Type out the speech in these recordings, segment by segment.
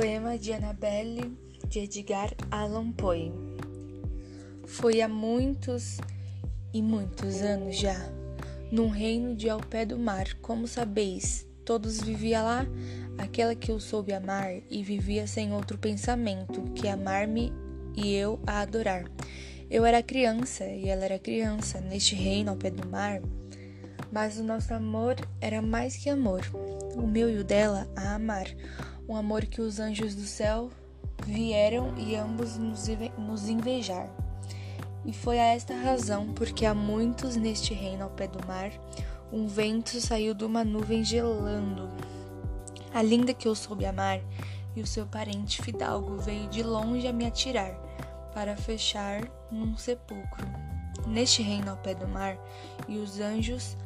Alma de Annabelle, de Edgar Allan Poe. Foi há muitos e muitos anos já, num reino de ao pé do mar, como sabeis, todos vivia lá, aquela que eu soube amar e vivia sem outro pensamento que amar-me e eu a adorar. Eu era criança e ela era criança, neste reino ao pé do mar, mas o nosso amor era mais que amor, o meu e o dela a amar um amor que os anjos do céu vieram e ambos nos invejar. E foi a esta razão porque há muitos neste reino ao pé do mar, um vento saiu de uma nuvem gelando. A linda que eu soube amar e o seu parente fidalgo veio de longe a me atirar para fechar num sepulcro. Neste reino ao pé do mar, e os anjos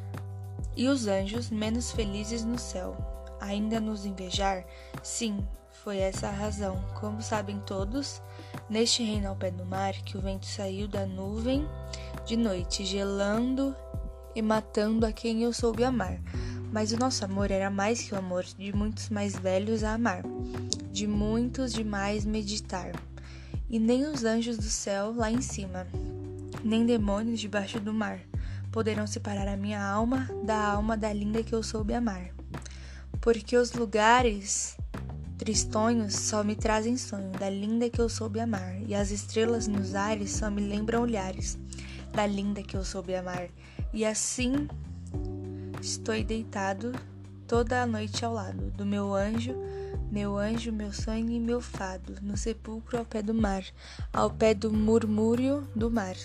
e os anjos menos felizes no céu, ainda nos invejar? Sim, foi essa a razão. Como sabem todos, neste reino ao pé do mar, que o vento saiu da nuvem de noite, gelando e matando a quem eu soube amar. Mas o nosso amor era mais que o amor de muitos mais velhos a amar, de muitos demais meditar. E nem os anjos do céu lá em cima, nem demônios debaixo do mar, poderão separar a minha alma da alma da linda que eu soube amar porque os lugares tristonhos só me trazem sonho da linda que eu soube amar, e as estrelas nos ares só me lembram olhares da linda que eu soube amar. E assim estou deitado toda a noite ao lado do meu anjo, meu anjo, meu sonho e meu fado, no sepulcro ao pé do mar, ao pé do murmúrio do mar.